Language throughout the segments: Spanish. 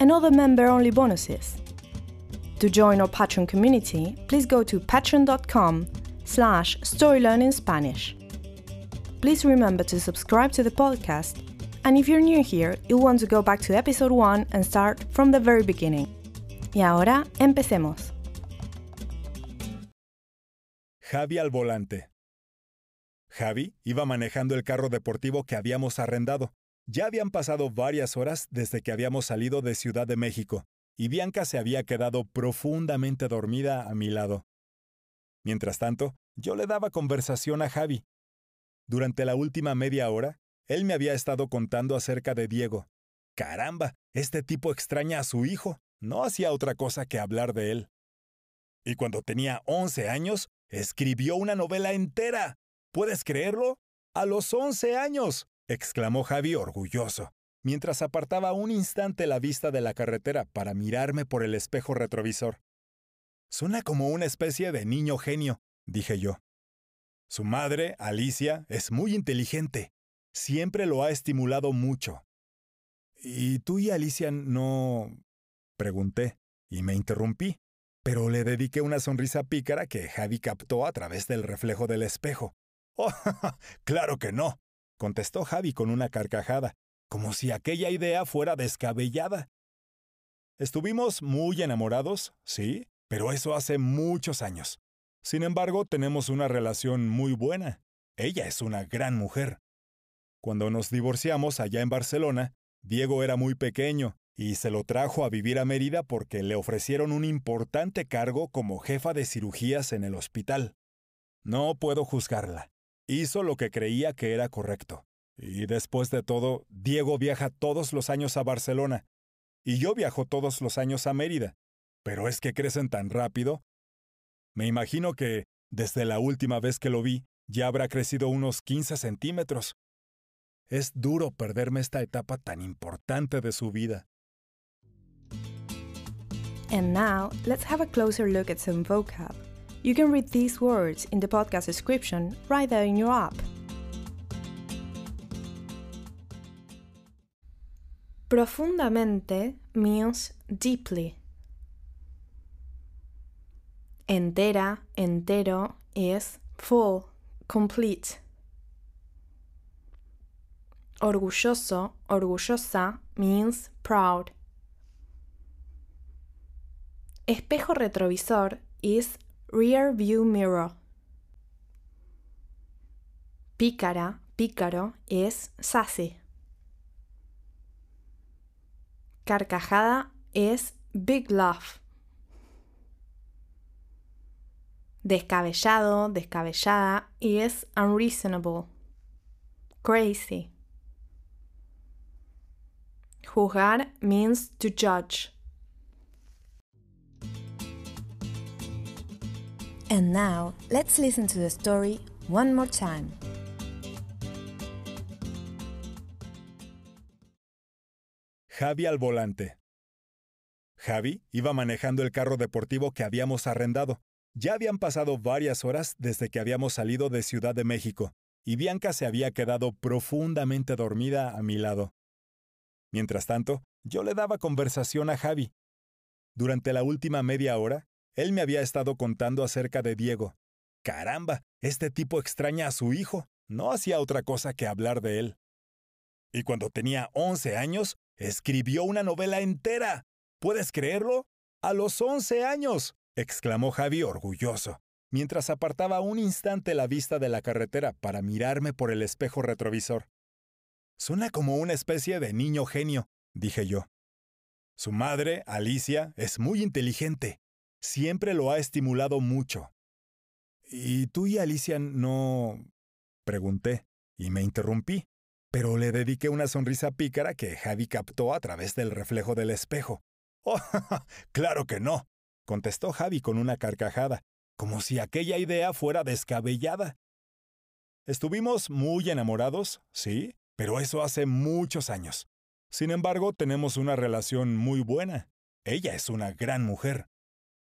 and other member-only bonuses. To join our Patreon community, please go to patreon.com slash storylearningspanish. Please remember to subscribe to the podcast, and if you're new here, you'll want to go back to episode 1 and start from the very beginning. Y ahora, empecemos. Javi al volante. Javi iba manejando el carro deportivo que habíamos arrendado. Ya habían pasado varias horas desde que habíamos salido de Ciudad de México, y Bianca se había quedado profundamente dormida a mi lado. Mientras tanto, yo le daba conversación a Javi. Durante la última media hora, él me había estado contando acerca de Diego. Caramba, este tipo extraña a su hijo. No hacía otra cosa que hablar de él. Y cuando tenía 11 años, escribió una novela entera. ¿Puedes creerlo? A los 11 años exclamó Javi orgulloso, mientras apartaba un instante la vista de la carretera para mirarme por el espejo retrovisor. Suena como una especie de niño genio, dije yo. Su madre, Alicia, es muy inteligente. Siempre lo ha estimulado mucho. ¿Y tú y Alicia no... pregunté, y me interrumpí, pero le dediqué una sonrisa pícara que Javi captó a través del reflejo del espejo. Oh, claro que no, contestó Javi con una carcajada, como si aquella idea fuera descabellada. Estuvimos muy enamorados, sí, pero eso hace muchos años. Sin embargo, tenemos una relación muy buena. Ella es una gran mujer. Cuando nos divorciamos allá en Barcelona, Diego era muy pequeño y se lo trajo a vivir a Mérida porque le ofrecieron un importante cargo como jefa de cirugías en el hospital. No puedo juzgarla. Hizo lo que creía que era correcto. Y después de todo, Diego viaja todos los años a Barcelona. Y yo viajo todos los años a Mérida. Pero es que crecen tan rápido. Me imagino que, desde la última vez que lo vi, ya habrá crecido unos 15 centímetros. Es duro perderme esta etapa tan importante de su vida. And now, let's have a closer look at some vocab. You can read these words in the podcast description right there in your app. Profundamente means deeply. Entera, entero is full, complete. Orgulloso, orgullosa means proud. Espejo retrovisor is rear view mirror. Pícara, pícaro es sassy. Carcajada es big laugh. Descabellado, descabellada es unreasonable. Crazy. Juzgar means to judge. And now, let's listen to the story one more time. Javi al volante. Javi iba manejando el carro deportivo que habíamos arrendado. Ya habían pasado varias horas desde que habíamos salido de Ciudad de México, y Bianca se había quedado profundamente dormida a mi lado. Mientras tanto, yo le daba conversación a Javi. Durante la última media hora, él me había estado contando acerca de Diego. Caramba, este tipo extraña a su hijo. No hacía otra cosa que hablar de él. Y cuando tenía 11 años, escribió una novela entera. ¿Puedes creerlo? A los 11 años, exclamó Javi orgulloso, mientras apartaba un instante la vista de la carretera para mirarme por el espejo retrovisor. Suena como una especie de niño genio, dije yo. Su madre, Alicia, es muy inteligente. Siempre lo ha estimulado mucho. ¿Y tú y Alicia no... pregunté, y me interrumpí, pero le dediqué una sonrisa pícara que Javi captó a través del reflejo del espejo. Oh, claro que no, contestó Javi con una carcajada, como si aquella idea fuera descabellada. Estuvimos muy enamorados, sí, pero eso hace muchos años. Sin embargo, tenemos una relación muy buena. Ella es una gran mujer.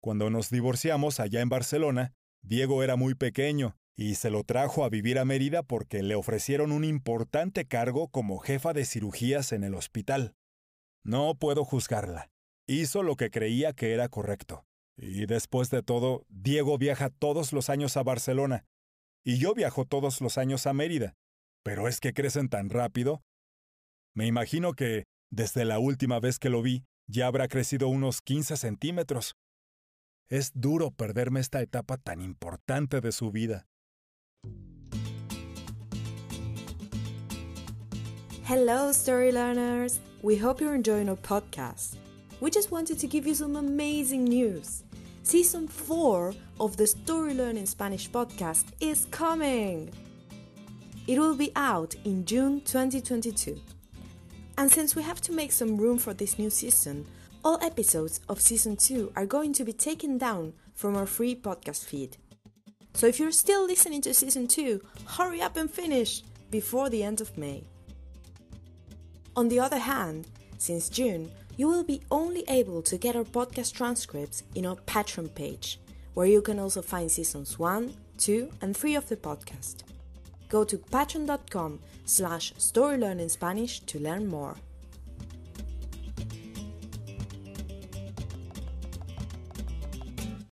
Cuando nos divorciamos allá en Barcelona, Diego era muy pequeño y se lo trajo a vivir a Mérida porque le ofrecieron un importante cargo como jefa de cirugías en el hospital. No puedo juzgarla. Hizo lo que creía que era correcto. Y después de todo, Diego viaja todos los años a Barcelona. Y yo viajo todos los años a Mérida. Pero es que crecen tan rápido. Me imagino que, desde la última vez que lo vi, ya habrá crecido unos 15 centímetros. Es duro perderme esta etapa tan importante de su vida. Hello, story learners! We hope you're enjoying our podcast. We just wanted to give you some amazing news. Season 4 of the Story Learning Spanish podcast is coming! It will be out in June 2022. And since we have to make some room for this new season, all episodes of Season 2 are going to be taken down from our free podcast feed. So if you're still listening to Season 2, hurry up and finish before the end of May. On the other hand, since June, you will be only able to get our podcast transcripts in our Patreon page, where you can also find seasons 1, 2, and 3 of the podcast. Go to patreon.com slash storylearningspanish to learn more.